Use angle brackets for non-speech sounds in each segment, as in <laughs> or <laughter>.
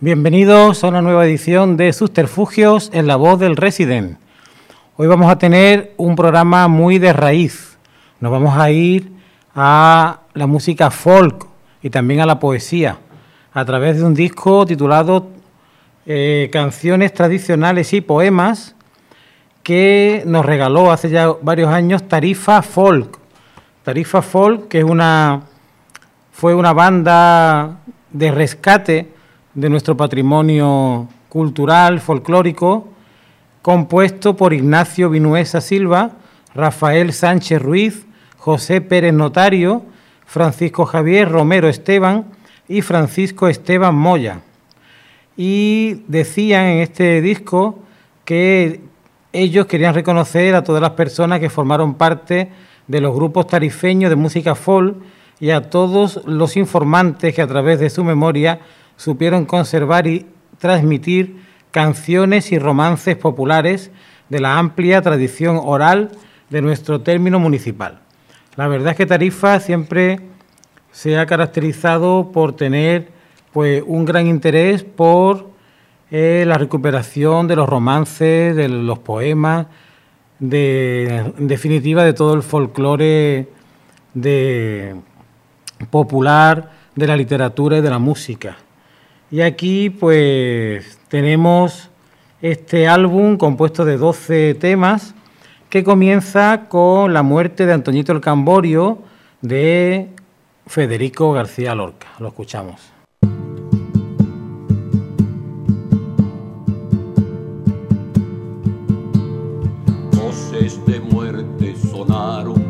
Bienvenidos a una nueva edición de Subterfugios en la voz del Resident. Hoy vamos a tener un programa muy de raíz. Nos vamos a ir a la música folk y también a la poesía a través de un disco titulado eh, Canciones tradicionales y poemas que nos regaló hace ya varios años Tarifa Folk. Tarifa Folk, que es una fue una banda de rescate de nuestro patrimonio cultural, folclórico, compuesto por Ignacio Vinuesa Silva, Rafael Sánchez Ruiz, José Pérez Notario, Francisco Javier Romero Esteban y Francisco Esteban Moya. Y decían en este disco que ellos querían reconocer a todas las personas que formaron parte de los grupos tarifeños de música folk y a todos los informantes que a través de su memoria supieron conservar y transmitir canciones y romances populares de la amplia tradición oral de nuestro término municipal. La verdad es que Tarifa siempre se ha caracterizado por tener pues, un gran interés por eh, la recuperación de los romances, de los poemas, de, en definitiva de todo el folclore popular, de la literatura y de la música. Y aquí pues tenemos este álbum compuesto de 12 temas que comienza con la muerte de Antoñito el Camborio de Federico García Lorca. Lo escuchamos. Voces de muerte sonaron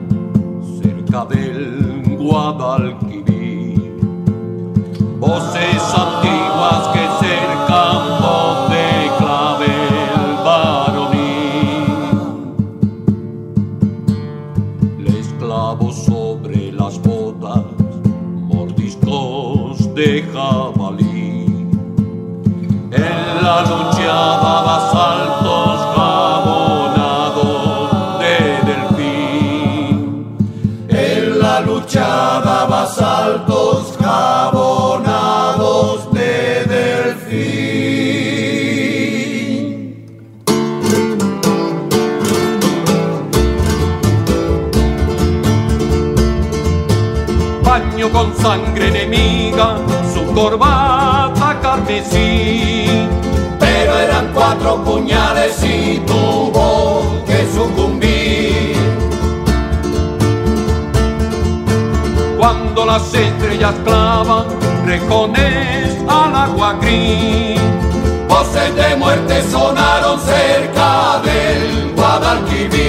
cerca del Guadalquivir. Voces antiguas que cercan corbata carmesí. Pero eran cuatro puñales y tuvo que sucumbir. Cuando las estrellas clavan rejones al agua gris. Voces de muerte sonaron cerca del Guadalquivir.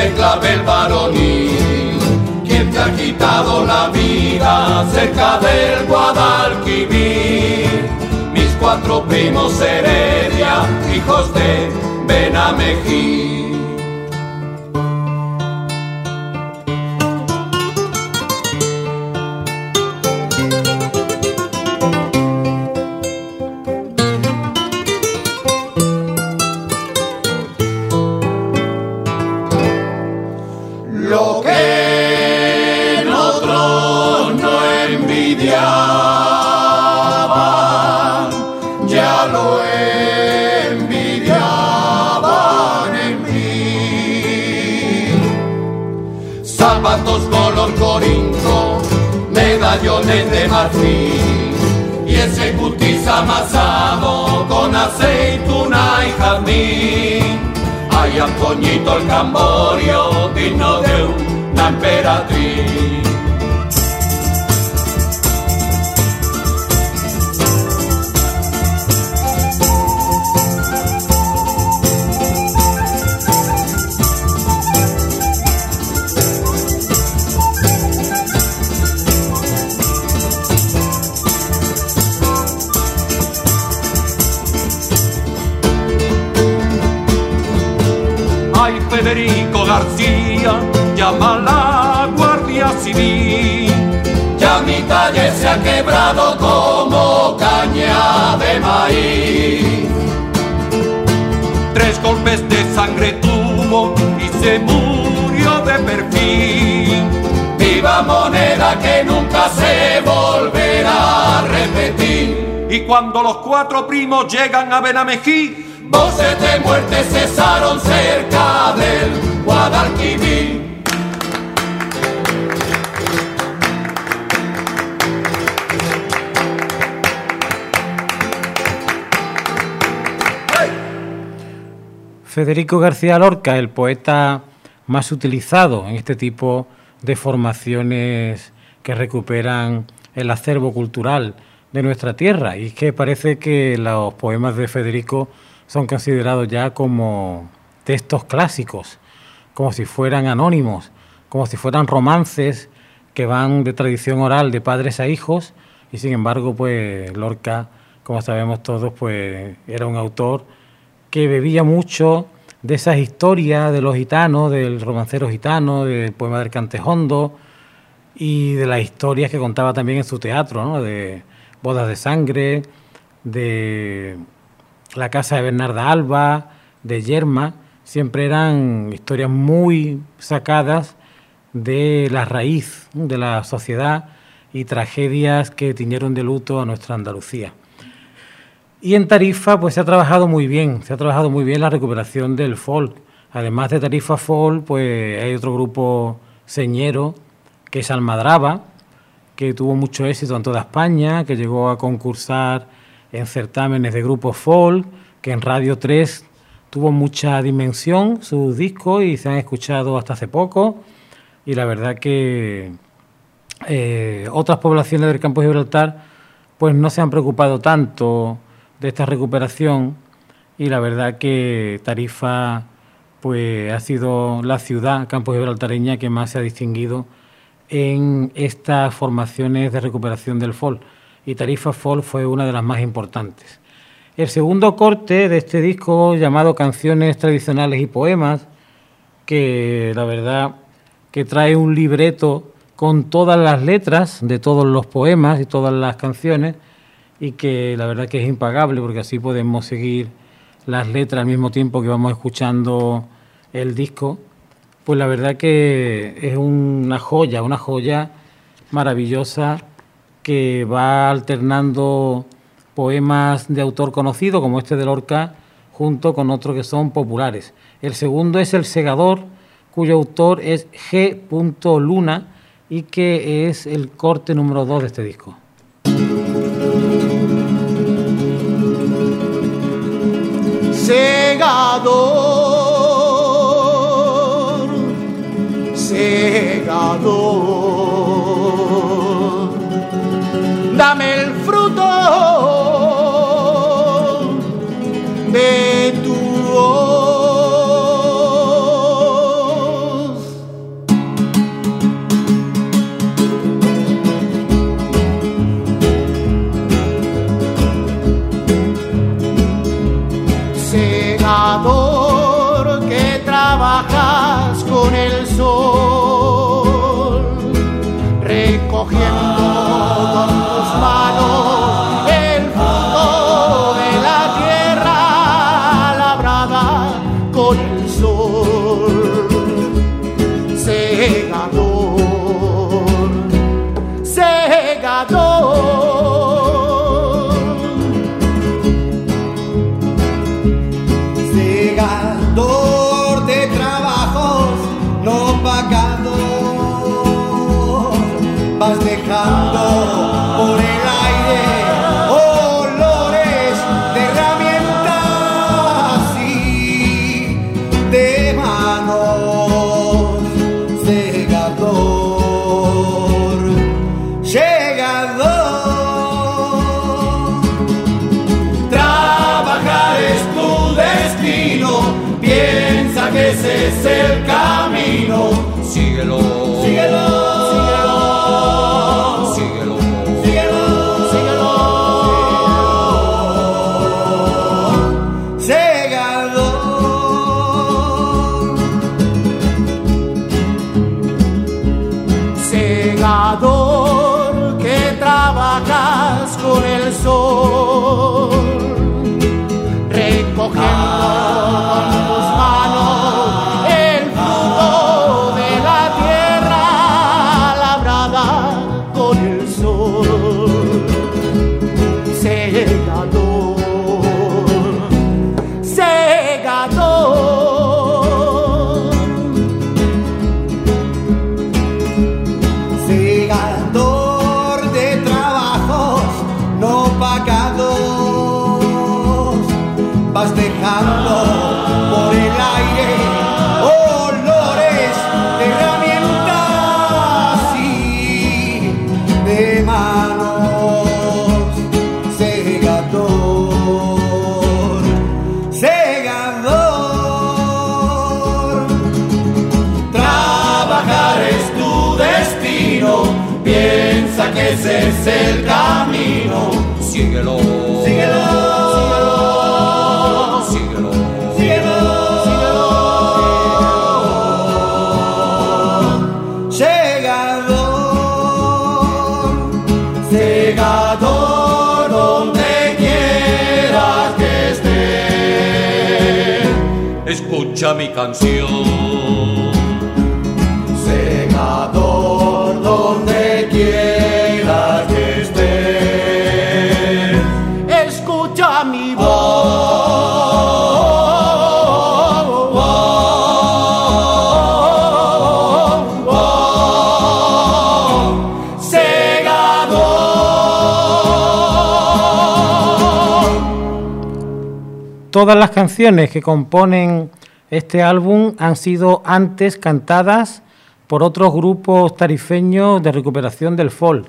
De clavel varonil, quien te ha quitado la vida cerca del Guadalquivir mis cuatro primos Heredia, hijos de Benamejí. Medallones de marfil y ese cutis amasado con aceituna y jazmín. Hay Antoñito el Camborio, digno de una emperatriz. Llama la Guardia Civil. Ya mi calle se ha quebrado como caña de maíz. Tres golpes de sangre tuvo y se murió de perfil. Viva moneda que nunca se volverá a repetir. Y cuando los cuatro primos llegan a Benamejí, voces de muerte cesaron cerca del Guadalquivir. Federico García Lorca, el poeta más utilizado en este tipo de formaciones que recuperan el acervo cultural de nuestra tierra. Y es que parece que los poemas de Federico son considerados ya como textos clásicos, como si fueran anónimos, como si fueran romances que van de tradición oral de padres a hijos y sin embargo pues Lorca, como sabemos todos, pues era un autor que bebía mucho de esas historias de los gitanos, del romancero gitano, del poema del Cantejondo y de las historias que contaba también en su teatro, de bodas de sangre, de la casa de Bernarda Alba, de Yerma, siempre eran historias muy sacadas de la raíz de la sociedad y tragedias que tiñeron de luto a nuestra Andalucía. Y en Tarifa pues se ha trabajado muy bien, se ha trabajado muy bien la recuperación del folk. Además de Tarifa Folk, pues hay otro grupo señero que es Almadraba, que tuvo mucho éxito en toda España, que llegó a concursar en certámenes de grupos folk, que en Radio 3 tuvo mucha dimensión sus discos y se han escuchado hasta hace poco. Y la verdad que eh, otras poblaciones del campo de Gibraltar pues no se han preocupado tanto de esta recuperación y la verdad que Tarifa pues ha sido la ciudad campo gibraltareña que más se ha distinguido en estas formaciones de recuperación del folk y Tarifa Folk fue una de las más importantes. El segundo corte de este disco llamado Canciones Tradicionales y Poemas, que la verdad que trae un libreto con todas las letras de todos los poemas y todas las canciones y que la verdad que es impagable porque así podemos seguir las letras al mismo tiempo que vamos escuchando el disco, pues la verdad que es una joya, una joya maravillosa que va alternando poemas de autor conocido, como este de Lorca, junto con otros que son populares. El segundo es El Segador, cuyo autor es G. Luna y que es el corte número 2 de este disco. Segador, segador es el camino. Síguelo, Síguelo, Síguelo, síguelo. síguelo, Segador, Segador donde quiera que esté. Escucha mi canción. Todas las canciones que componen este álbum han sido antes cantadas por otros grupos tarifeños de recuperación del folk.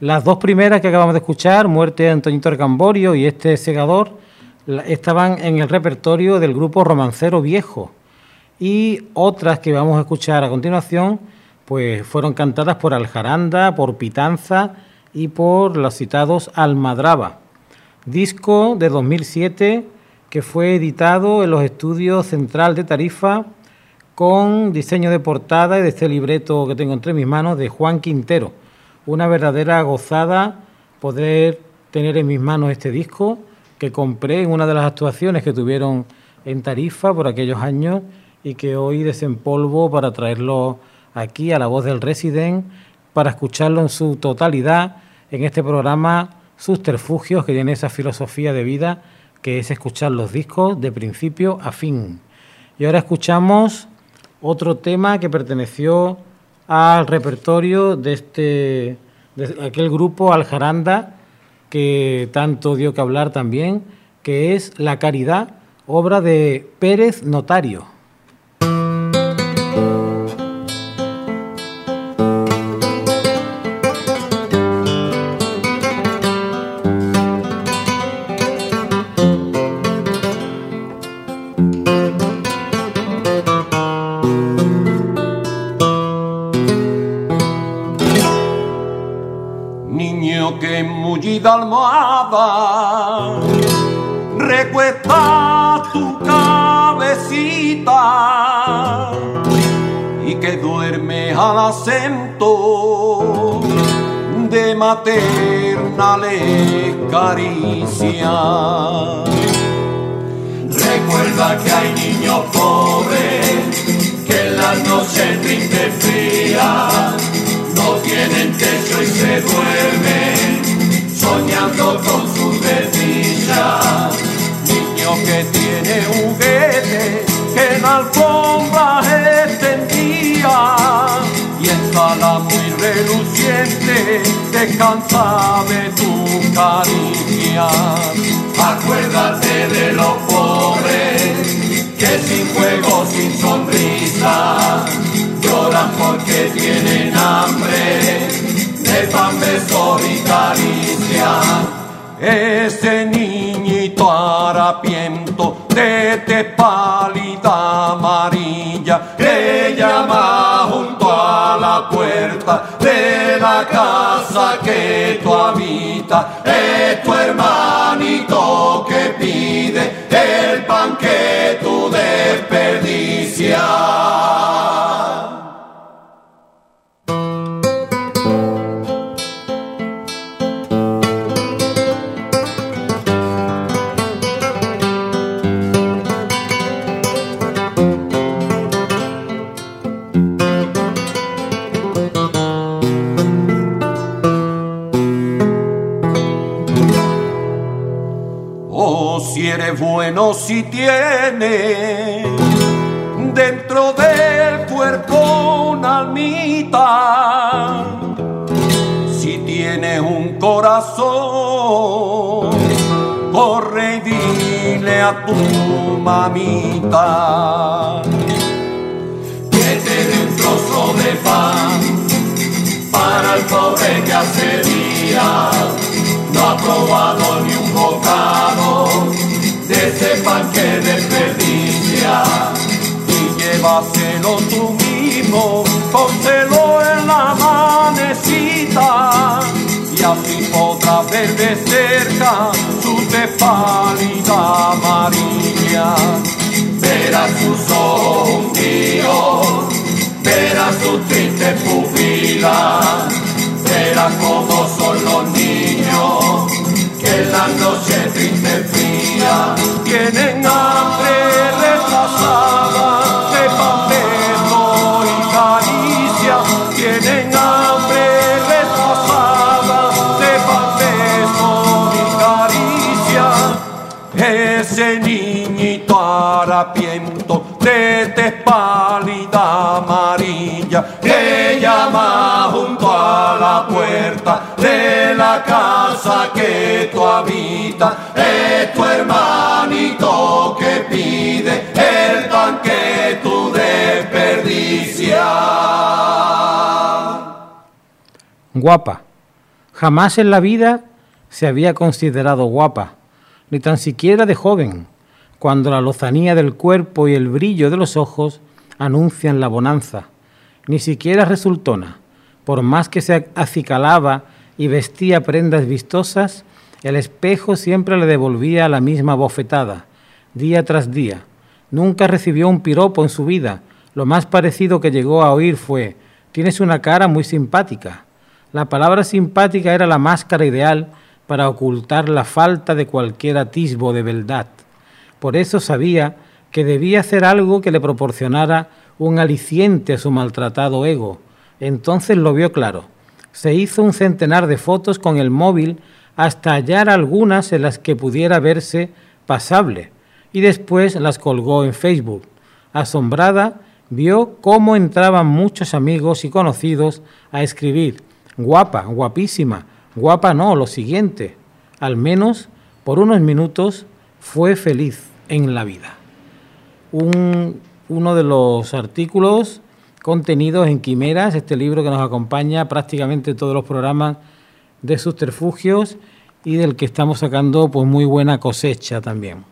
Las dos primeras que acabamos de escuchar, Muerte de Antonito Arcamborio y este Segador, estaban en el repertorio del grupo Romancero Viejo. Y otras que vamos a escuchar a continuación, pues fueron cantadas por Aljaranda, por Pitanza y por los citados Almadraba disco de 2007 que fue editado en los estudios Central de Tarifa con diseño de portada y de este libreto que tengo entre mis manos de Juan Quintero. Una verdadera gozada poder tener en mis manos este disco que compré en una de las actuaciones que tuvieron en Tarifa por aquellos años y que hoy desempolvo para traerlo aquí a la voz del Resident para escucharlo en su totalidad en este programa Subterfugios que tiene esa filosofía de vida que es escuchar los discos de principio a fin. Y ahora escuchamos otro tema que perteneció al repertorio de este de aquel grupo Aljaranda que tanto dio que hablar también, que es La Caridad, obra de Pérez Notario. Que en mullida almohada recuesta tu cabecita y que duerme al acento de maternales caricias. Recuerda que hay niños pobres que en las noches tristes frías no tienen techo y se duermen soñando con sus desdichas. Niño que tiene juguete que en alfombras extendía y en sala muy reluciente descansa de tu caricia. Acuérdate de los pobres que sin juego, sin sonrisa, lloran porque tienen hambre de pan, beso y caricia. Ese niñito harapiento de te pálida amarilla que llama junto a la puerta de la casa que tú habitas es tu hermanito que pide el pan que tú desperdicias. Bueno, si tienes dentro del cuerpo una almita, si tienes un corazón, corre y dile a tu mamita que te dé un trozo de pan para el pobre que hace días no ha probado ni un bocado de ese pan que desperdicia y llévaselo tú mismo, pónselo en la manecita. Y así podrás ver de cerca su tez pálida amarilla. verás sus ojos hundidos, verás sus tristes pupilas, verás cómo son los niños en la noche triste fría Tienen hambre retrasada de beso y caricia. Tienen hambre retrasada de beso y caricia. Ese niñito harapiento de tez pálida amarilla que llama junto a la puerta de la casa que tú habitas es tu hermanito que pide el pan que desperdicias. Guapa. Jamás en la vida se había considerado guapa, ni tan siquiera de joven, cuando la lozanía del cuerpo y el brillo de los ojos anuncian la bonanza. Ni siquiera resultona. Por más que se acicalaba y vestía prendas vistosas, el espejo siempre le devolvía la misma bofetada, día tras día. Nunca recibió un piropo en su vida. Lo más parecido que llegó a oír fue, tienes una cara muy simpática. La palabra simpática era la máscara ideal para ocultar la falta de cualquier atisbo de beldad. Por eso sabía que debía hacer algo que le proporcionara un aliciente a su maltratado ego. Entonces lo vio claro. Se hizo un centenar de fotos con el móvil hasta hallar algunas en las que pudiera verse pasable y después las colgó en Facebook. Asombrada, vio cómo entraban muchos amigos y conocidos a escribir, guapa, guapísima, guapa no, lo siguiente. Al menos por unos minutos fue feliz en la vida. Un, uno de los artículos contenidos en Quimeras, este libro que nos acompaña prácticamente todos los programas de subterfugios y del que estamos sacando pues muy buena cosecha también.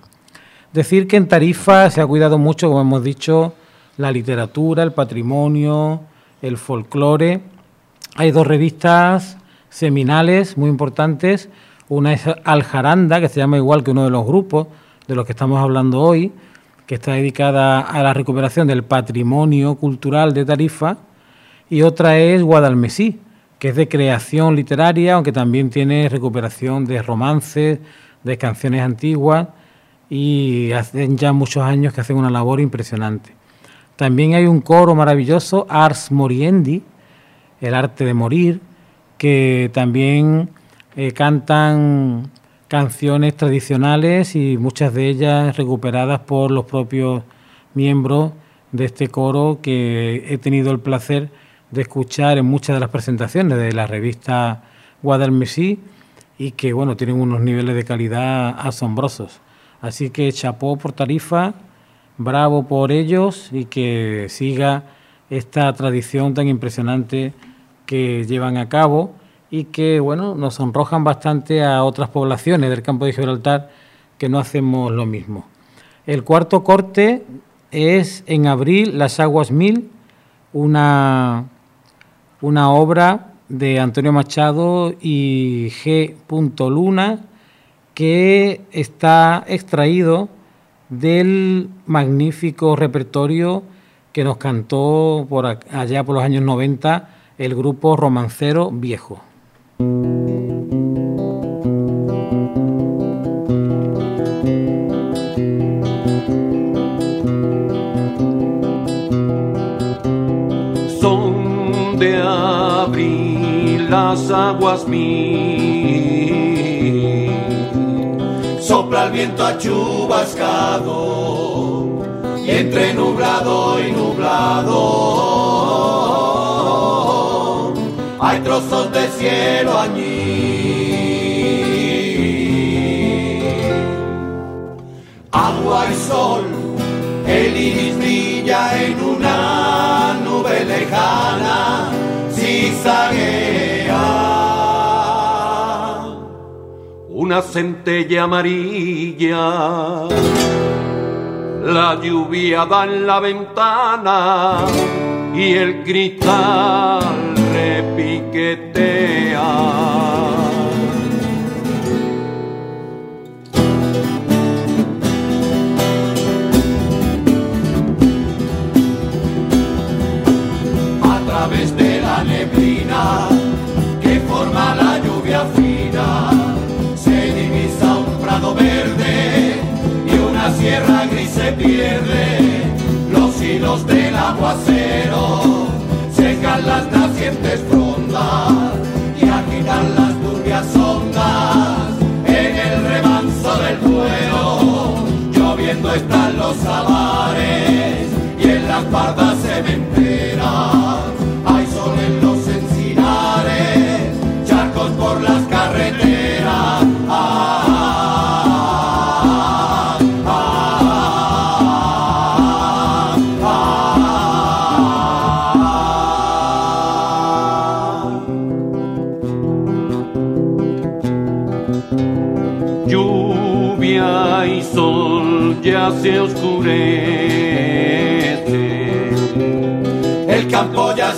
Decir que en Tarifa se ha cuidado mucho, como hemos dicho, la literatura, el patrimonio, el folclore. Hay dos revistas seminales muy importantes. Una es Aljaranda, que se llama igual que uno de los grupos de los que estamos hablando hoy, que está dedicada a la recuperación del patrimonio cultural de Tarifa. Y otra es Guadalmesí, que es de creación literaria, aunque también tiene recuperación de romances, de canciones antiguas, y hacen ya muchos años que hacen una labor impresionante. También hay un coro maravilloso, Ars Moriendi, el arte de morir, que también eh, cantan canciones tradicionales y muchas de ellas recuperadas por los propios miembros de este coro que he tenido el placer de escuchar en muchas de las presentaciones de la revista Guadalmesí y que bueno, tienen unos niveles de calidad asombrosos. Así que chapó por Tarifa, bravo por ellos y que siga esta tradición tan impresionante que llevan a cabo y que bueno, nos sonrojan bastante a otras poblaciones del campo de Gibraltar que no hacemos lo mismo. El cuarto corte es en abril Las Aguas Mil, una, una obra de Antonio Machado y G. Luna que está extraído del magnífico repertorio que nos cantó por allá por los años 90 el grupo romancero viejo. Son de abril las aguas mil. Sopla el viento achubascado y entre nublado y nublado hay trozos de cielo allí. Agua y sol, el iris brilla en una nube lejana, zigzaguea. Una centella amarilla, la lluvia da en la ventana y el cristal repiquetea. a través de la neblina que forma la lluvia fina. Se divisa un prado verde y una sierra gris se pierde. Los hilos del aguacero secan las nacientes frondas y agitan las turbias ondas en el remanso del duero. Lloviendo están los salares y en las pardas cementeras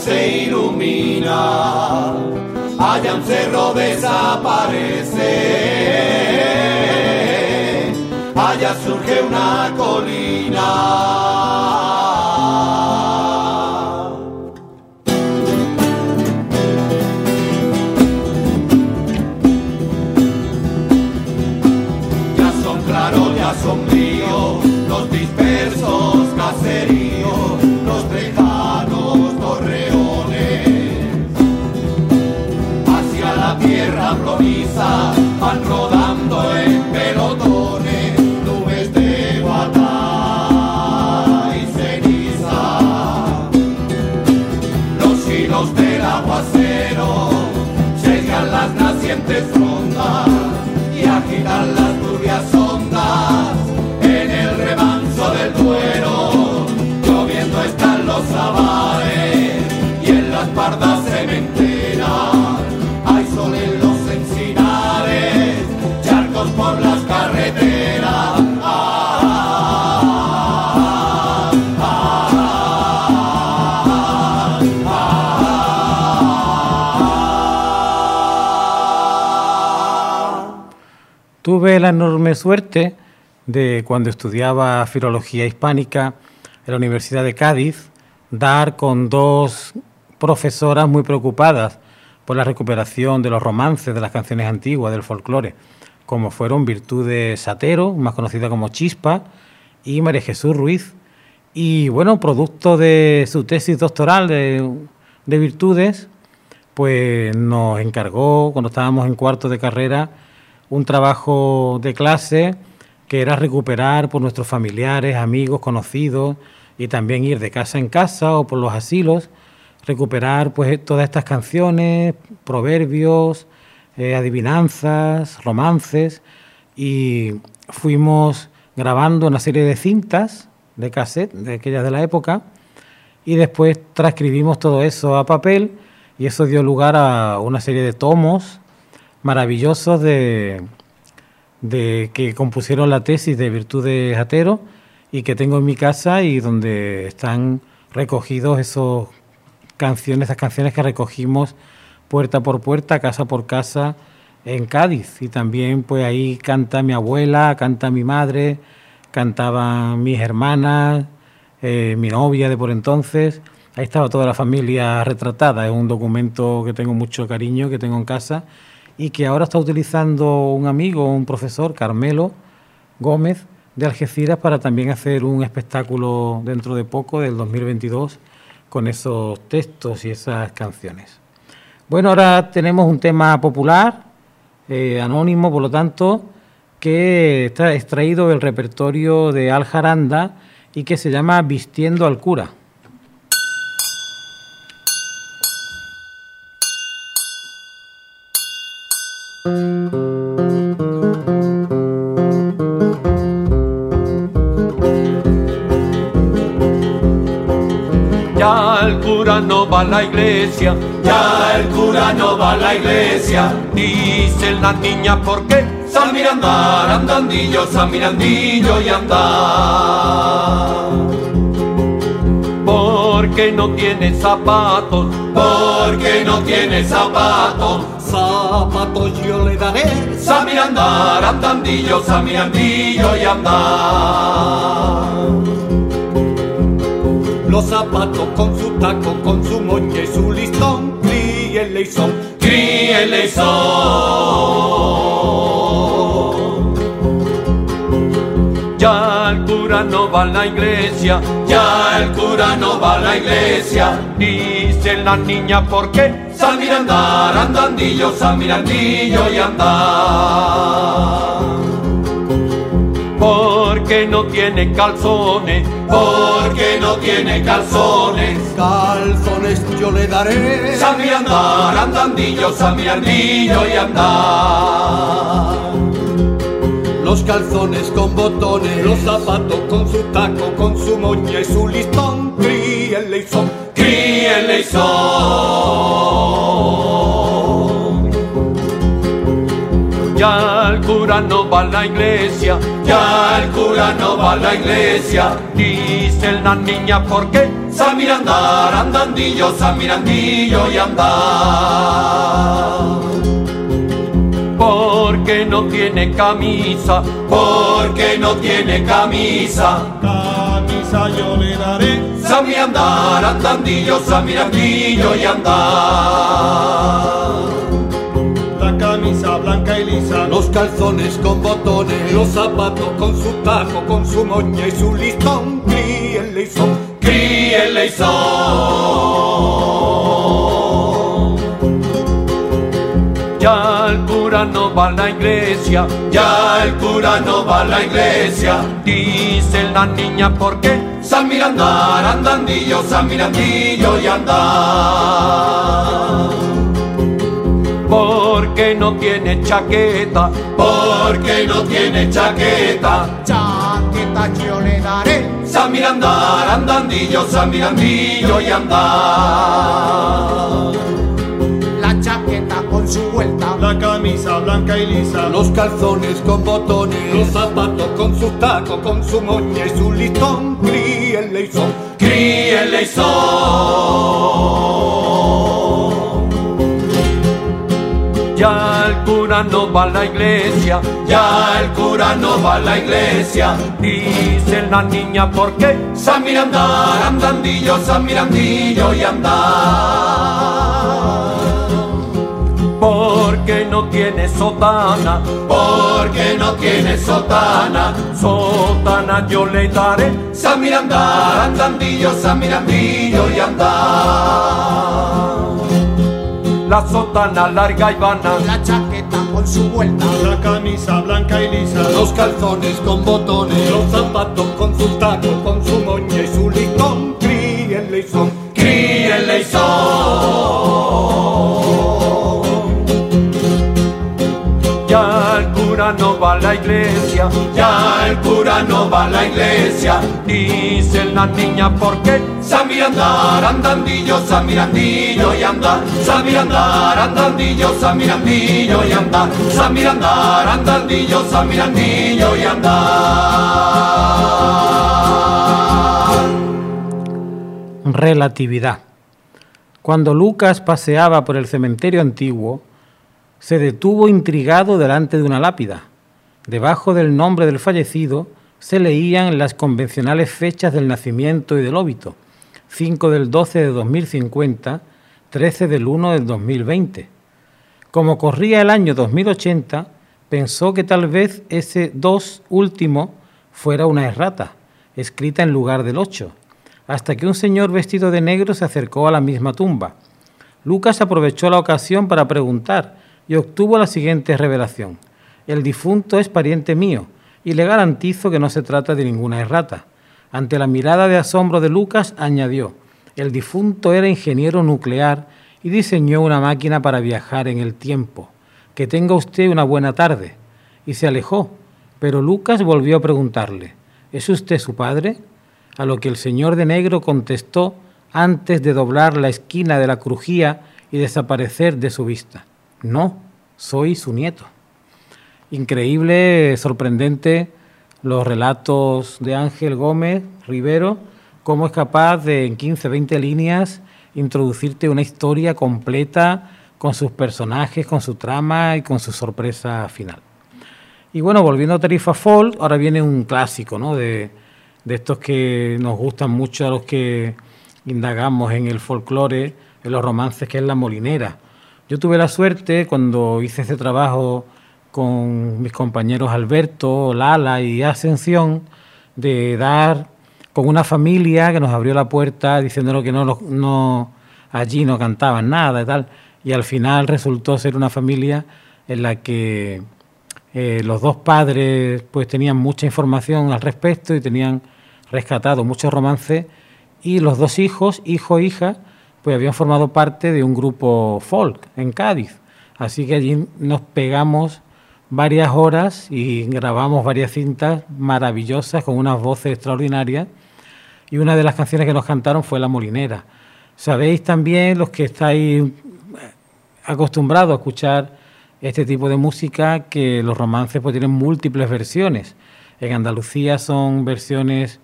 Se ilumina, allá un cerro desaparece, allá surge una colina. Y agitan las turbias ondas en el remanso del Duero. Lloviendo están los sabares y en las pardas cementeras Tuve la enorme suerte de cuando estudiaba filología hispánica en la Universidad de Cádiz, dar con dos profesoras muy preocupadas por la recuperación de los romances, de las canciones antiguas, del folclore, como fueron Virtudes Satero, más conocida como Chispa, y María Jesús Ruiz. Y bueno, producto de su tesis doctoral de, de Virtudes, pues nos encargó, cuando estábamos en cuarto de carrera, un trabajo de clase que era recuperar por nuestros familiares, amigos, conocidos y también ir de casa en casa o por los asilos, recuperar pues todas estas canciones, proverbios, eh, adivinanzas, romances y fuimos grabando una serie de cintas de cassette de aquellas de la época y después transcribimos todo eso a papel y eso dio lugar a una serie de tomos maravillosos de, que compusieron la tesis de Virtudes Atero y que tengo en mi casa y donde están recogidos esos canciones, esas canciones que recogimos puerta por puerta, casa por casa en Cádiz. Y también pues ahí canta mi abuela, canta mi madre, cantaban mis hermanas, eh, mi novia de por entonces. Ahí estaba toda la familia retratada. Es un documento que tengo mucho cariño, que tengo en casa y que ahora está utilizando un amigo, un profesor, Carmelo Gómez, de Algeciras, para también hacer un espectáculo dentro de poco, del 2022, con esos textos y esas canciones. Bueno, ahora tenemos un tema popular, eh, anónimo, por lo tanto, que está extraído del repertorio de Al Jaranda y que se llama Vistiendo al cura. No va a la iglesia, ya el cura no va a la iglesia. Dice la niña, ¿por qué? San Mirandar, andandillo, San Mirandillo y andar. Porque no tiene zapatos, porque no tiene zapatos. Zapatos yo le daré. San Mirandar, andandillo, San Mirandillo y andar los zapatos con su taco, con su moña y su listón, críele y son, críele y son. Ya el cura no va a la iglesia, ya el cura no va a la iglesia. Dice la niña, ¿por qué? San Mirandar, andandillo, San Mirandillo y andar porque no tiene calzones, porque no tiene calzones. Calzones yo le daré. San andar, andandillo, San Mirandillo y andar. Los calzones con botones, los zapatos con su taco, con su moña y su listón, críenle y son, críenle y son. Ya el cura no va a la iglesia, ya el cura no va a la iglesia. Dice la niña, ¿por qué? San Mirandar, andandillo, San Mirandillo y andar. Porque no tiene camisa, porque no tiene camisa. Camisa yo le daré. San Mirandar, andandillo, San Mirandillo y andar los calzones con botones, los zapatos con su tajo, con su moña y su listón, críenle y son, críenle y son. Ya el cura no va a la iglesia, ya el cura no va a la iglesia, dice la niña, ¿por qué? San Mirandar, andandillo, San Mirandillo y andar porque no tiene chaqueta, porque no tiene chaqueta. Chaqueta yo le daré. San Mirandar, andandillo, San Mirandillo y andar. La chaqueta con su vuelta, la camisa blanca y lisa, los calzones con botones, los zapatos con su taco, con su moña y su listón, críenle y son, críenle y son. Ya el cura no va a la iglesia, ya el cura no va a la iglesia. Dice la niña, ¿por qué? San Mirandar, andandillo, San Mirandillo y andar. Porque no tiene sotana, porque no tiene sotana. Sotana yo le daré. San Mirandar, andandillo, San Mirandillo y andar la sotana larga y vana, la chaqueta con su vuelta, la camisa blanca y lisa, los calzones con botones, los zapatos con su taco, con su moña y su listón, críenle y son, críenle el leizón. No va a la iglesia, ya el cura no va a la iglesia, dicen las niñas porque Samir andar, andandillo, Samir andillo y andar, Samir andar, andandillo, Samir andillo y andar, Samir andar, andandillo, Samir andillo y andar. Relatividad. Cuando Lucas paseaba por el cementerio antiguo, se detuvo intrigado delante de una lápida. Debajo del nombre del fallecido se leían las convencionales fechas del nacimiento y del óbito 5 del 12 de 2050, 13 del 1 del 2020. Como corría el año 2080, pensó que tal vez ese 2 último fuera una errata, escrita en lugar del 8, hasta que un señor vestido de negro se acercó a la misma tumba. Lucas aprovechó la ocasión para preguntar y obtuvo la siguiente revelación. El difunto es pariente mío y le garantizo que no se trata de ninguna errata. Ante la mirada de asombro de Lucas, añadió, el difunto era ingeniero nuclear y diseñó una máquina para viajar en el tiempo. Que tenga usted una buena tarde. Y se alejó, pero Lucas volvió a preguntarle, ¿es usted su padre? A lo que el señor de negro contestó antes de doblar la esquina de la crujía y desaparecer de su vista. No, soy su nieto. Increíble, sorprendente los relatos de Ángel Gómez Rivero, cómo es capaz de en 15, 20 líneas introducirte una historia completa con sus personajes, con su trama y con su sorpresa final. Y bueno, volviendo a Tarifa Folk, ahora viene un clásico, ¿no? De, de estos que nos gustan mucho a los que indagamos en el folclore, en los romances, que es La Molinera. Yo tuve la suerte cuando hice ese trabajo con mis compañeros Alberto, Lala y Ascensión, de dar con una familia que nos abrió la puerta diciéndonos que no, no allí no cantaban nada y tal. Y al final resultó ser una familia en la que eh, los dos padres pues tenían mucha información al respecto y tenían rescatado muchos romances y los dos hijos, hijo e hija, pues habían formado parte de un grupo folk en Cádiz. Así que allí nos pegamos varias horas y grabamos varias cintas maravillosas con unas voces extraordinarias y una de las canciones que nos cantaron fue La Molinera. Sabéis también los que estáis acostumbrados a escuchar este tipo de música que los romances pues tienen múltiples versiones. En Andalucía son versiones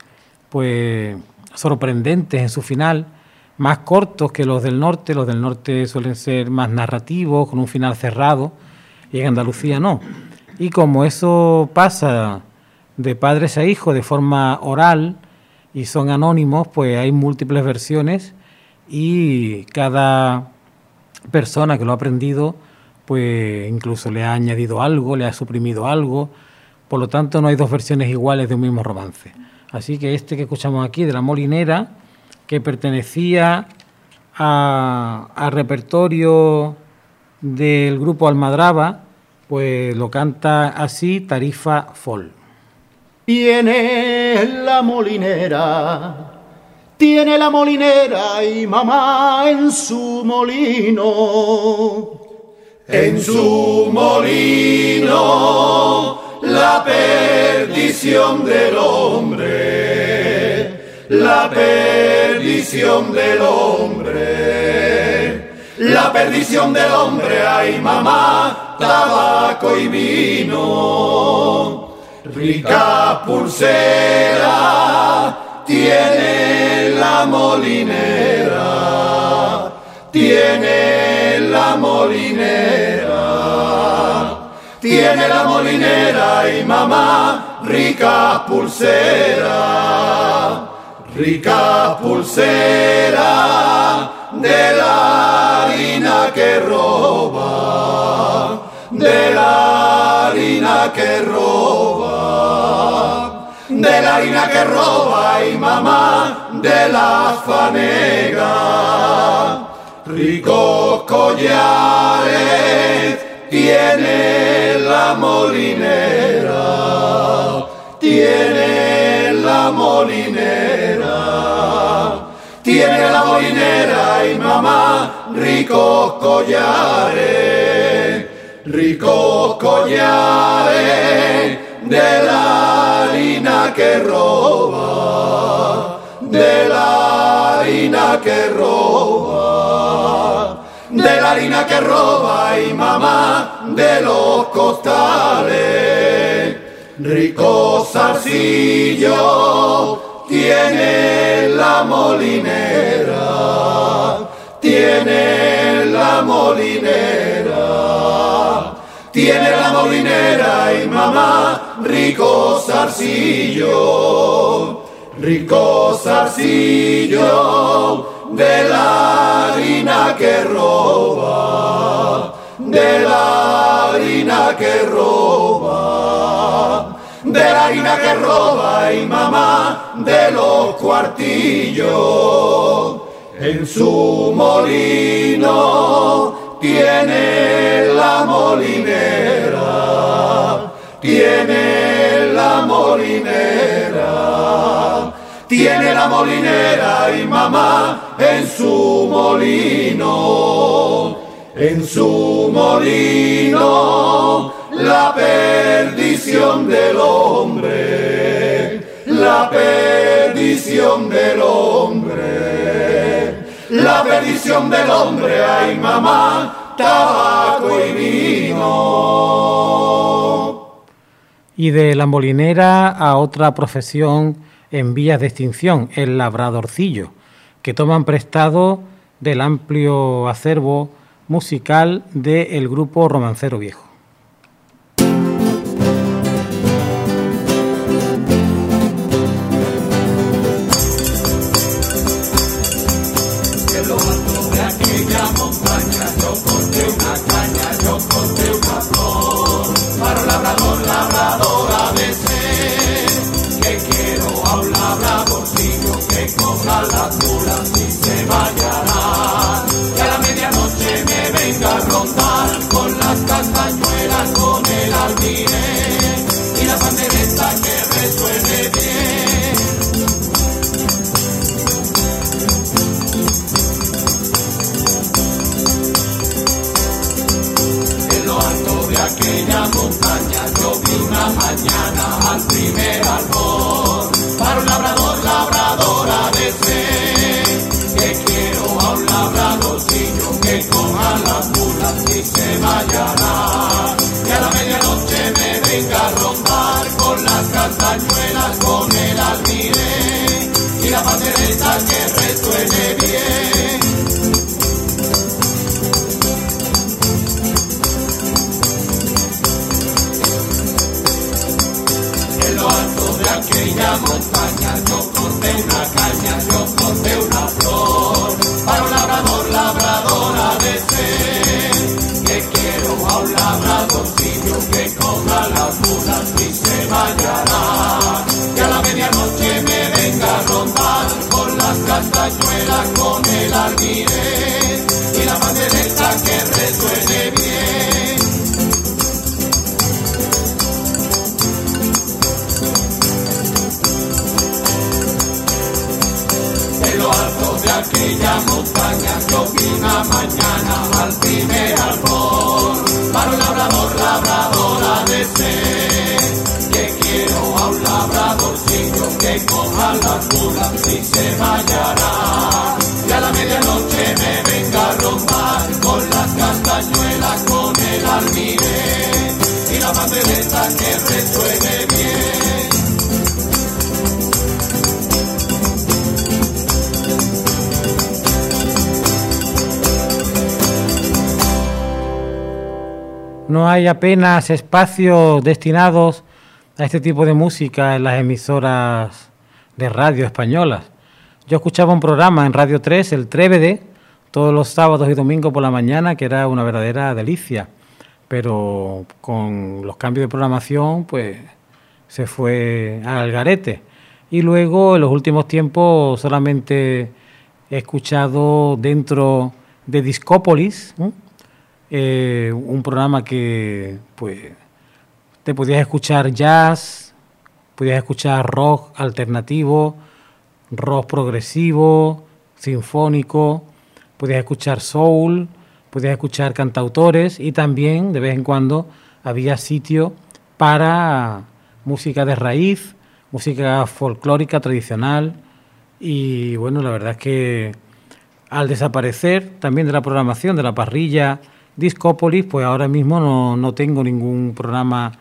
pues sorprendentes en su final, más cortos que los del norte, los del norte suelen ser más narrativos, con un final cerrado y en Andalucía no. Y como eso pasa de padres a hijos de forma oral y son anónimos, pues hay múltiples versiones y cada persona que lo ha aprendido, pues incluso le ha añadido algo, le ha suprimido algo, por lo tanto no hay dos versiones iguales de un mismo romance. Así que este que escuchamos aquí, de la Molinera, que pertenecía al repertorio del grupo Almadraba, pues lo canta así Tarifa Fol. Tiene la molinera, tiene la molinera y mamá en su molino. En su molino, la perdición del hombre, la perdición del hombre la perdición del hombre, ay mamá, tabaco y vino. Rica pulsera tiene la molinera, tiene la molinera, tiene la molinera y mamá, rica pulsera, rica pulsera de la harina que roba, de la harina que roba, de la harina que roba y mamá de la fanega. Ricos collares tiene la molinera, tiene la molinera tiene la molinera y mamá, ricos collares, ricos collares de la harina que roba, de la harina que roba, de la harina que roba y mamá de los costales, rico zarcillo tiene la molinera, tiene la molinera, tiene la molinera y mamá rico zarcillo, rico zarcillo de la harina que roba, de la harina que roba de la harina que roba y mamá de los cuartillos. En su molino tiene la molinera, tiene la molinera, tiene la molinera y mamá en su molino, en su molino la perdición del hombre, la perdición del hombre, la perdición del hombre, ay mamá, tabaco y vino. Y de la molinera a otra profesión en vías de extinción, el labradorcillo, que toman prestado del amplio acervo musical del grupo Romancero Viejo. God. sobran las lunas mis se bañarán. Y a la medianoche me venga a rondar con las castañuelas, con el almiré y la pandereta que resuene bien. En lo alto de aquella montaña yo vi una mañana al primer albor para un labrador, labradora de ser. Que quiero a un labradorcillo que coja las mulas y se bañará. Y a la medianoche me venga a romper con las castañuelas, con el almiré y la pandereta que resuene bien. No hay apenas espacios destinados a este tipo de música en las emisoras de radio españolas. Yo escuchaba un programa en Radio 3, el Trévede, todos los sábados y domingos por la mañana, que era una verdadera delicia. Pero con los cambios de programación, pues se fue al garete. Y luego, en los últimos tiempos, solamente he escuchado dentro de Discópolis, un programa que, pues, te podías escuchar jazz, podías escuchar rock alternativo, rock progresivo, sinfónico, podías escuchar soul, podías escuchar cantautores y también de vez en cuando había sitio para música de raíz, música folclórica tradicional y bueno, la verdad es que al desaparecer también de la programación de la parrilla Discópolis, pues ahora mismo no, no tengo ningún programa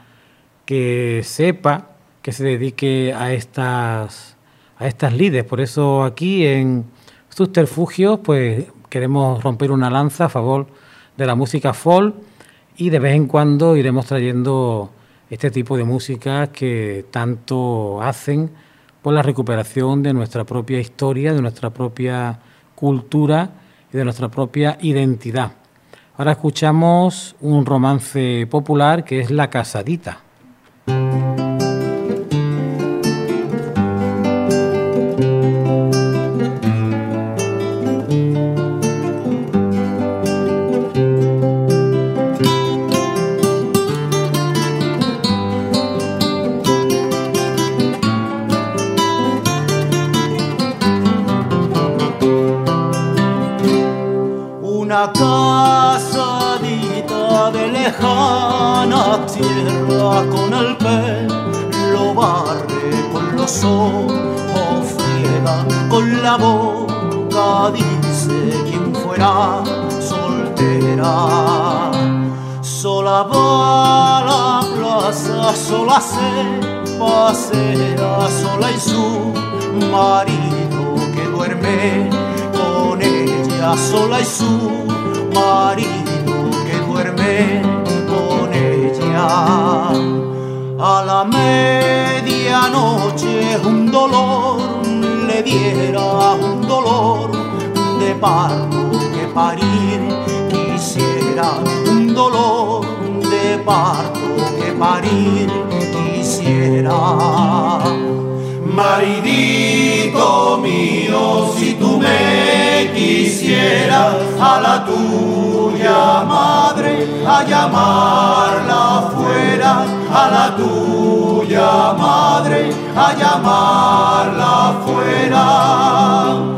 que sepa que se dedique a estas a estas lides. Por eso aquí en Subterfugios pues queremos romper una lanza a favor de la música folk y de vez en cuando iremos trayendo este tipo de música que tanto hacen por la recuperación de nuestra propia historia, de nuestra propia cultura y de nuestra propia identidad. Ahora escuchamos un romance popular que es La Casadita. Sola va la plaza sola se pasea sola y su marido que duerme con ella sola y su marido que duerme a la medianoche un dolor le diera un dolor de parto que parir un dolor de parto que parir quisiera Maridito mío, si tú me quisieras a la tuya madre, a llamarla fuera, a la tuya madre, a llamarla fuera.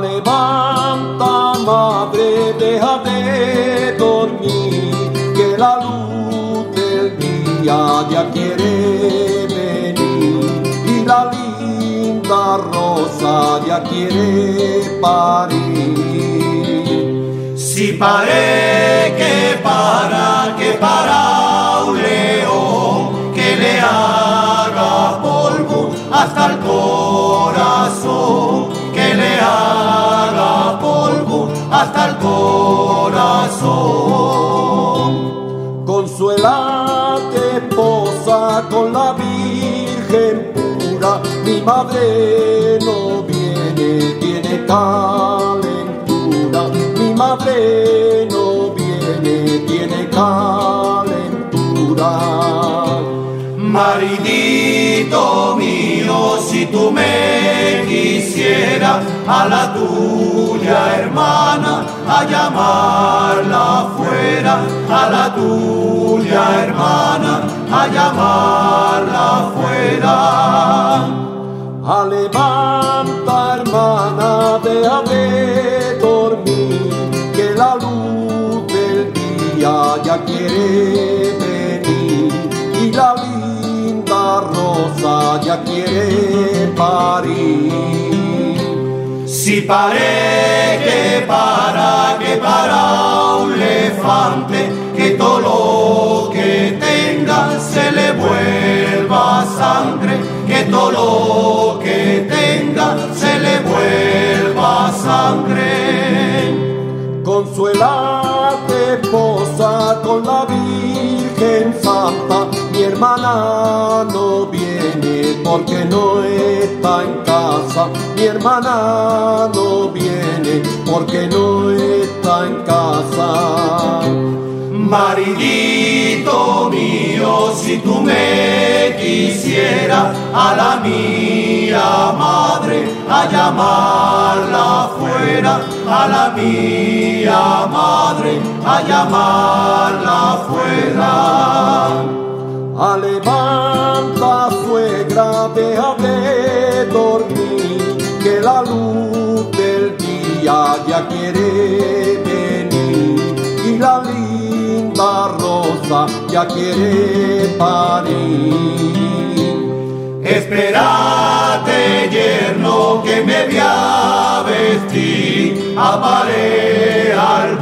Levanta madre, deja de dormir, que la luz del día ya quiere la linda rosa ya quiere parir. Si paré que para, que para un león que le haga polvo hasta el corazón, corazón. Consuelate, esposa, con la Virgen mi madre no viene, tiene calentura. Mi madre no viene, tiene calentura. Maridito mío, si tú me quisieras a la tuya hermana, a llamarla fuera, a la tuya hermana, a llamarla fuera. A ya quiere parir. Si paré que para, que para un elefante, que todo lo que tenga se le vuelva sangre, que todo lo que tenga se le vuelva sangre. Consuelate, esposa, con la Virgen Santa, hermana no viene porque no está en casa, mi hermana no viene porque no está en casa. Maridito mío, si tú me quisieras a la mía madre, a llamarla fuera, a la mía madre, a llamarla fuera. A levanta suegra, deja de dormir, que la luz del día ya quiere venir y la linda rosa ya quiere parir. Espérate, yerno, que me voy a vestir, al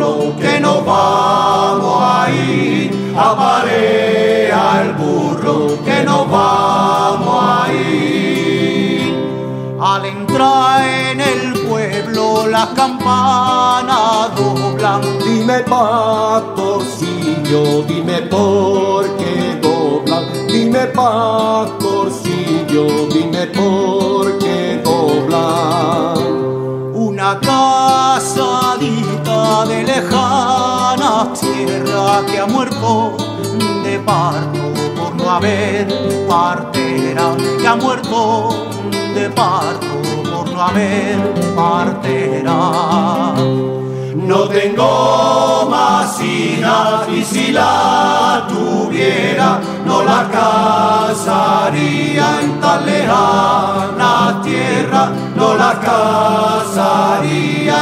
que no vamos a ir, aparé al burro que no vamos a ir. Al entrar en el pueblo las campanas doblan, dime pastorcillo, dime por qué doblan, dime pastorcillo, dime por qué doblan. Una casadita de lejanas tierra que ha muerto de parto por no haber partera, que ha muerto de parto por no haber partera. No tengo más hijas y si la tuviera no la casaría en tan lejana tierra, no la casaría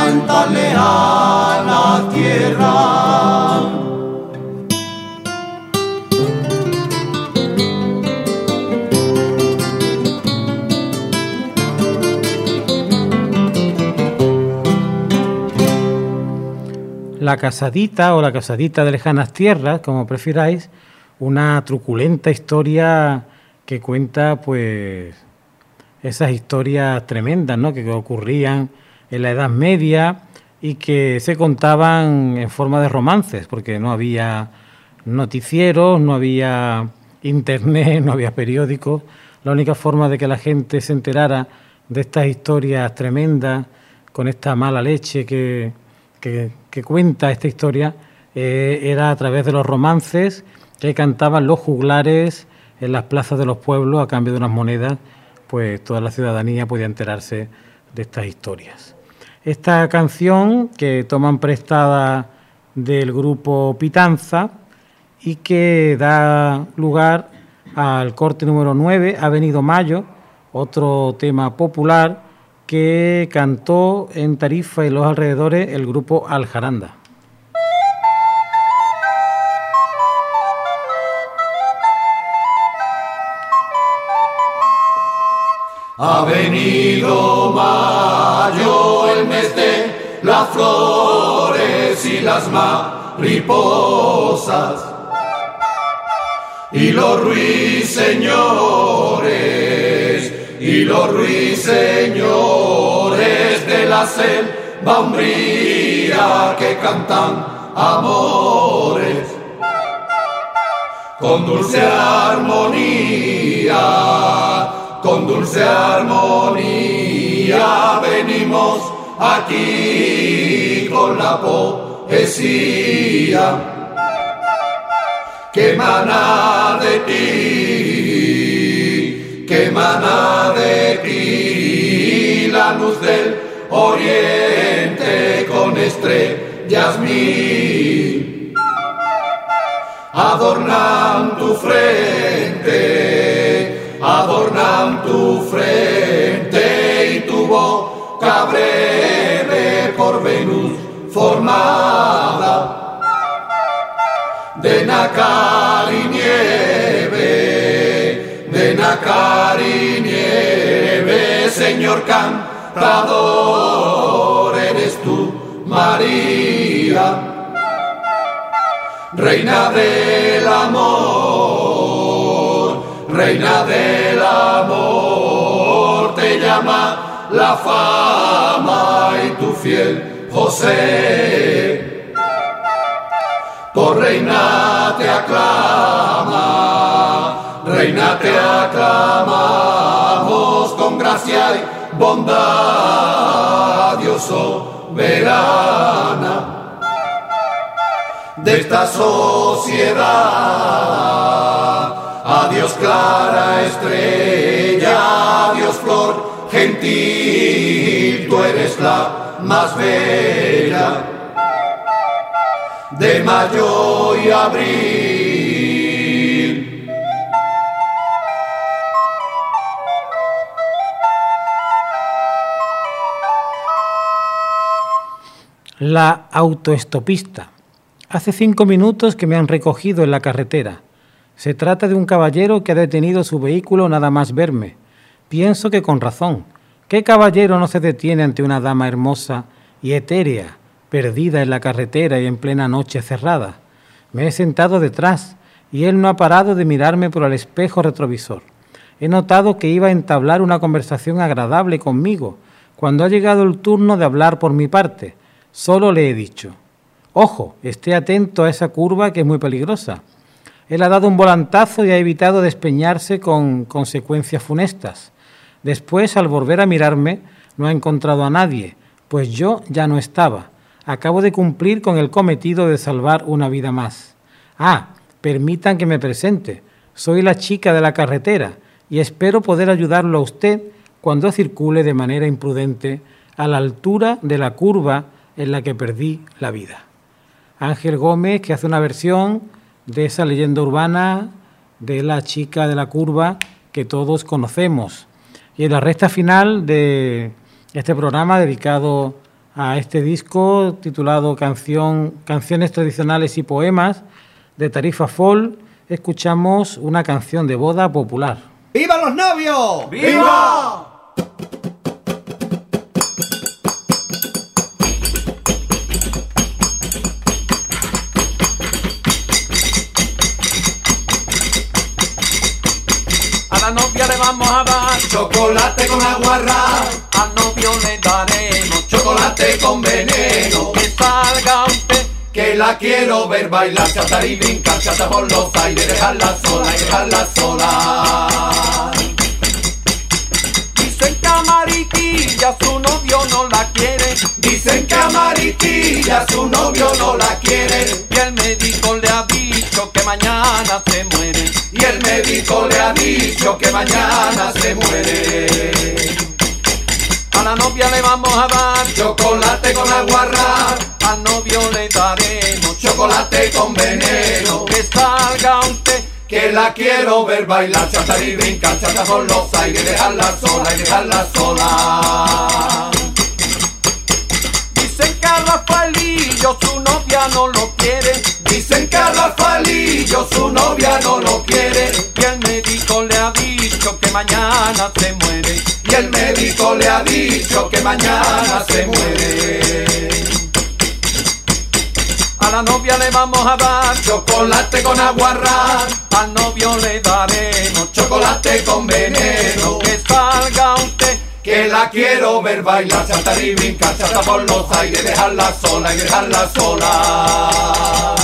en tan lejana tierra. La Casadita o La Casadita de Lejanas Tierras, como prefiráis, una truculenta historia que cuenta pues esas historias tremendas ¿no? que ocurrían en la Edad Media y que se contaban en forma de romances, porque no había noticieros, no había internet, <laughs> no había periódicos. La única forma de que la gente se enterara de estas historias tremendas, con esta mala leche que, que, cuenta esta historia eh, era a través de los romances que cantaban los juglares en las plazas de los pueblos a cambio de unas monedas, pues toda la ciudadanía podía enterarse de estas historias. Esta canción que toman prestada del grupo Pitanza y que da lugar al corte número 9, ha venido Mayo, otro tema popular que cantó en Tarifa y los alrededores el grupo Aljaranda. Ha venido mayo, el mes de las flores y las mariposas. Y los ruiseñores y los ruiseñores de la selva umbría que cantan amores. Con dulce armonía, con dulce armonía venimos aquí con la poesía. Que emana de ti que emana de ti la luz del oriente con estrellas mil. Adornan tu frente, adornan tu frente y tu boca breve por Venus formada de nácar y de nácar y nieve, Señor cantador, eres tú, María, Reina del amor, Reina del amor, te llama la fama y tu fiel José, por reina te aclama Reina te aclamamos con gracia y bondad, Dios soberana de esta sociedad. Adiós clara estrella, adiós flor gentil, tú eres la más bella de mayo y abril. La autoestopista. Hace cinco minutos que me han recogido en la carretera. Se trata de un caballero que ha detenido su vehículo nada más verme. Pienso que con razón. ¿Qué caballero no se detiene ante una dama hermosa y etérea, perdida en la carretera y en plena noche cerrada? Me he sentado detrás y él no ha parado de mirarme por el espejo retrovisor. He notado que iba a entablar una conversación agradable conmigo. Cuando ha llegado el turno de hablar por mi parte, solo le he dicho, ojo, esté atento a esa curva que es muy peligrosa. Él ha dado un volantazo y ha evitado despeñarse con consecuencias funestas. Después, al volver a mirarme, no ha encontrado a nadie, pues yo ya no estaba. Acabo de cumplir con el cometido de salvar una vida más. Ah, permitan que me presente. Soy la chica de la carretera y espero poder ayudarlo a usted cuando circule de manera imprudente a la altura de la curva en la que perdí la vida. Ángel Gómez, que hace una versión de esa leyenda urbana de la chica de la curva que todos conocemos. Y en la recta final de este programa dedicado a este disco titulado Canción, Canciones Tradicionales y Poemas de Tarifa Fall, escuchamos una canción de boda popular. ¡Viva los novios! ¡Viva! Vamos a dar chocolate con aguarrá. Al novio le daremos chocolate con veneno. Que salga usted. Que la quiero ver bailar, cantar y brincar, chata por los aires, dejarla sola y dejarla sola. Dicen que Amaritilla su novio no la quiere. Y el médico le ha dicho que mañana se muere y el médico le ha dicho que mañana se muere. A la novia le vamos a dar chocolate con aguarrá, al novio le daremos chocolate con veneno. Que salga usted, que la quiero ver bailar, saltar y brincar, saltar por los aires, dejarla sola y dejarla sola. A Rafaelillo su novia no lo quiere Dicen que a Rafaelillo su novia no lo quiere. Y el médico le ha dicho que mañana se muere. Y el médico le ha dicho que mañana se muere. A la novia le vamos a dar chocolate con aguarrá. Al novio le daremos chocolate con veneno. Que que la quiero ver bailar, saltar y brincar, saltar por los aires, dejarla sola y dejarla sola.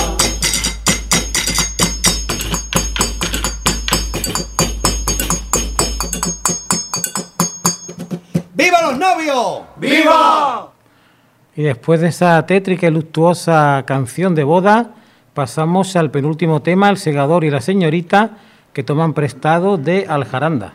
¡Viva los novios! ¡Viva! Y después de esa tétrica y luctuosa canción de boda, pasamos al penúltimo tema, El segador y la señorita, que toman prestado de Aljaranda.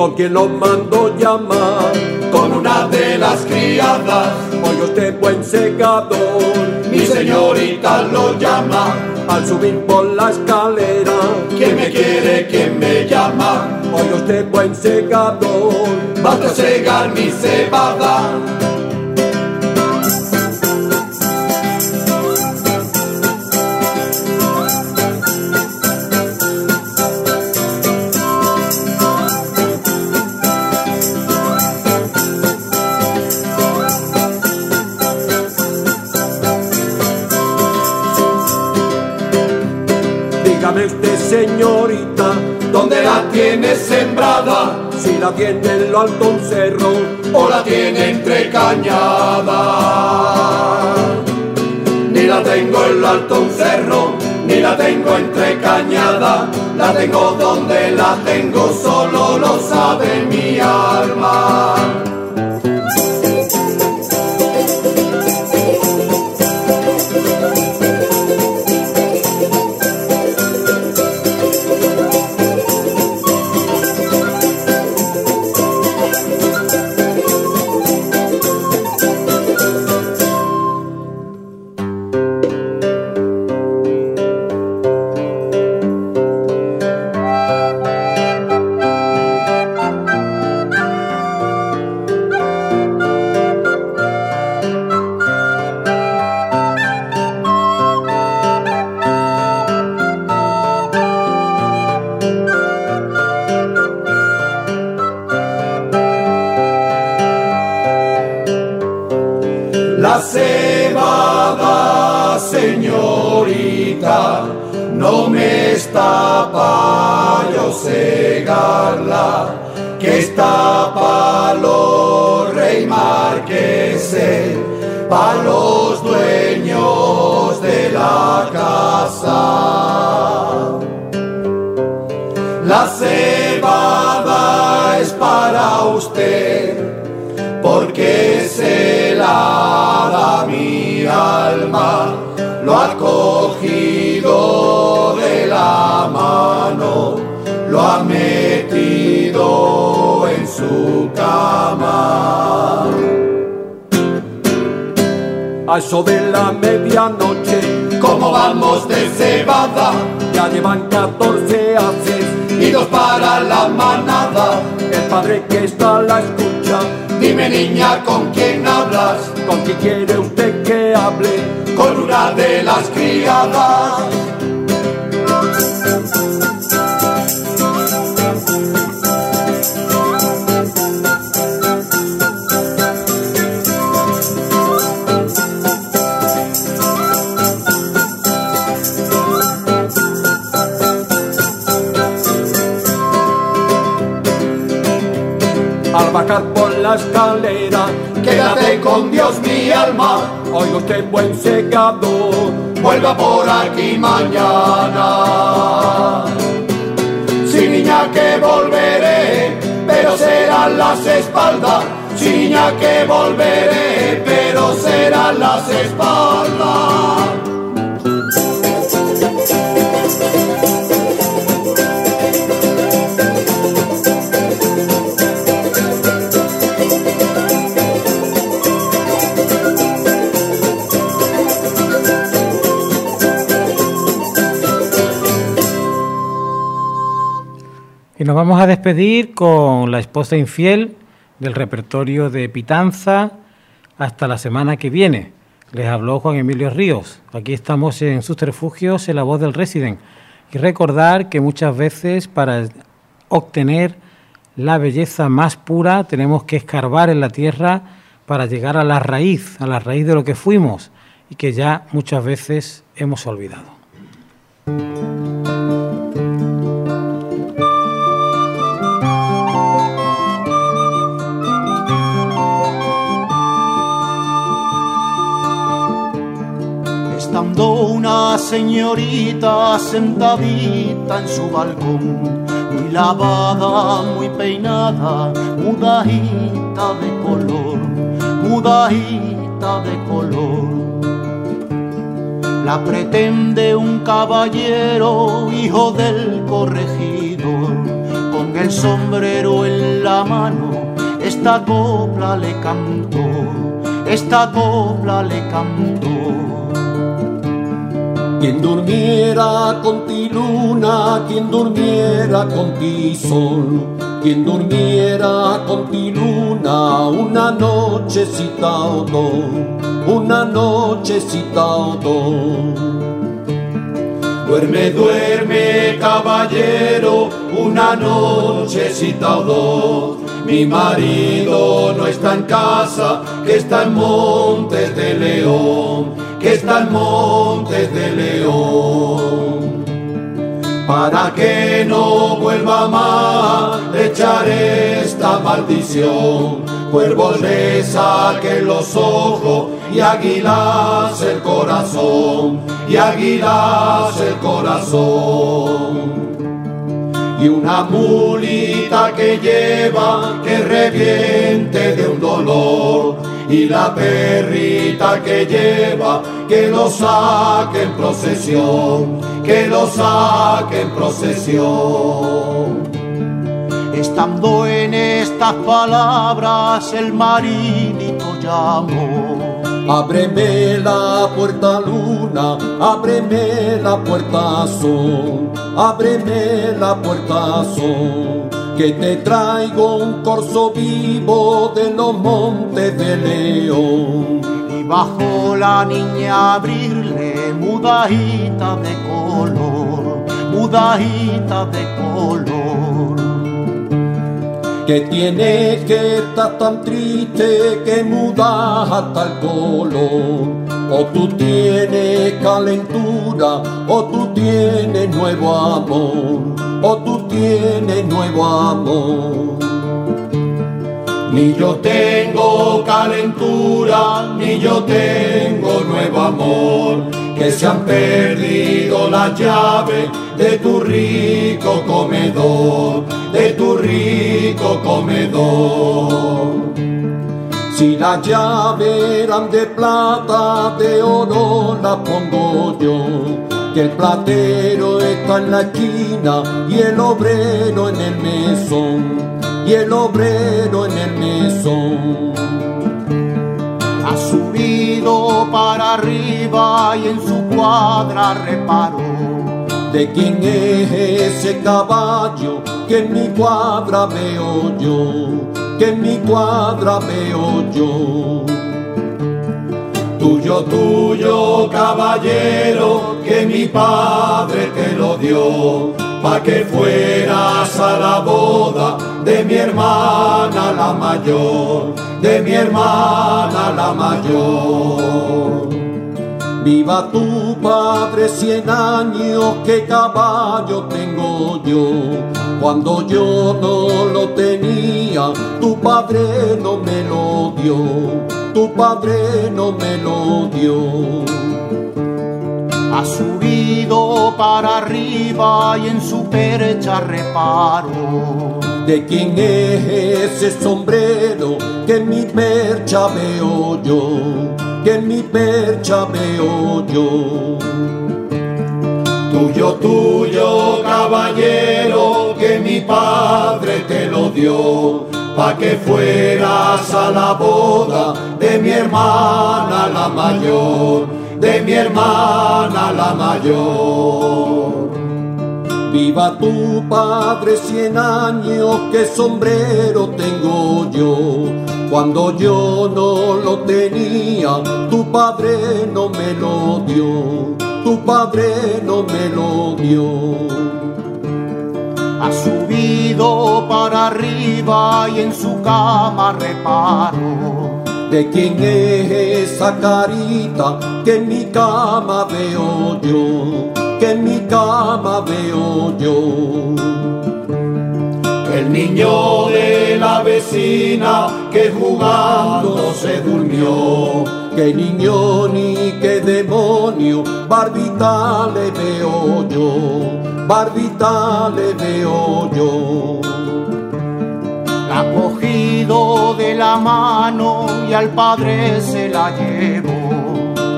¿Con quien lo mando llamar? Con una de las criadas. Oye usted buen segador, mi señorita lo llama al subir por la escalera. ¿Quién me quiere? ¿Quién me llama? Hoy usted buen segador, a segar mi cebada. ¿Dónde la tiene sembrada? Si la tiene en lo alto un cerro o la tiene entre cañada. Ni la tengo en lo alto un cerro, ni la tengo entre cañada. La tengo donde la tengo, solo lo sabe mi alma. A eso de la medianoche. Como vamos de cebada, ya llevan 14 haces y dos para la manada. El padre que está a la escucha, dime niña con quién hablas, con quién quiere usted que hable, con una de las criadas. Por la escalera. Quédate con Dios mi alma. Oiga usted buen segador. Vuelva por aquí mañana. Si niña que volveré, pero serán las espaldas. Si niña que volveré, pero serán las espaldas. Nos vamos a despedir con La esposa infiel del repertorio de Pitanza hasta la semana que viene. Les habló Juan Emilio Ríos. Aquí estamos en sus refugios en la voz del Resident. Y recordar que muchas veces para obtener la belleza más pura tenemos que escarbar en la tierra para llegar a la raíz, a la raíz de lo que fuimos y que ya muchas veces hemos olvidado. Señorita sentadita en su balcón, muy lavada, muy peinada, mudajita de color, mudajita de color. La pretende un caballero, hijo del corregidor, con el sombrero en la mano, esta copla le cantó, esta copla le cantó. Quien durmiera con ti luna, quien durmiera con ti sol, quien durmiera con ti luna, una nochecita o dos, una nochecita o dos. Duerme, duerme, caballero, una nochecita o dos. Mi marido no está en casa, que está en Montes de León que está en Montes de León. para que no vuelva más, echaré esta maldición. Cuervos le saquen los ojos y águilas el corazón, y águilas el corazón y una mulita que lleva que reviente de un dolor y la perrita que lleva que lo saque en procesión, que lo saque en procesión. Estando en estas palabras el marinito llamó. Ábreme la puerta luna, ábreme la puerta sol, ábreme la puerta sol, que te traigo un corso vivo de los montes de León. Y bajo la niña abrirle mudajita de color, mudajita de color que tiene que estar tan triste que muda hasta el color. O tú tienes calentura, o tú tienes nuevo amor, o tú tienes nuevo amor. Ni yo tengo calentura, ni yo tengo nuevo amor, que se han perdido las llaves de tu rico comedor, de tu rico comedor. Si las llaves eran de plata, de oro las pongo yo. Que el platero está en la esquina y el obrero en el mesón y el obrero en el mesón. Ha subido para arriba y en su cuadra reparó. ¿De quién es ese caballo que en mi cuadra veo yo? Que en mi cuadra veo yo. Tuyo, tuyo, caballero, que mi padre te lo dio, pa' que fueras a la boda de mi hermana la mayor, de mi hermana la mayor. Viva tu padre cien años, que caballo tengo yo. Cuando yo no lo tenía, tu padre no me lo dio, tu padre no me lo dio. Ha subido para arriba y en su percha reparo ¿De quién es ese sombrero que en mi percha veo yo? Que en mi percha veo yo. Tuyo, tuyo, caballero, que mi padre te lo dio, pa' que fueras a la boda de mi hermana la mayor, de mi hermana la mayor. Viva tu padre cien años, que sombrero tengo yo. Cuando yo no lo tenía, tu padre no me lo dio, tu padre no me lo dio. Ha subido para arriba y en su cama reparo. ¿De quién es esa carita que en mi cama veo yo? que en mi cama veo yo. El niño de la vecina que jugando se durmió. Que niño ni que demonio, barbita le veo yo, barbita le veo yo. La cogido de la mano y al padre se la llevó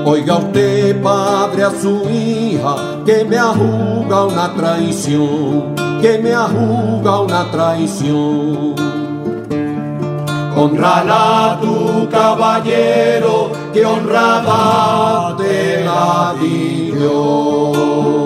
Oiga usted, padre, a su hija, que me ajuga una traición, que me ajuga una traición. Honrala tu caballero, que honrada te la dio.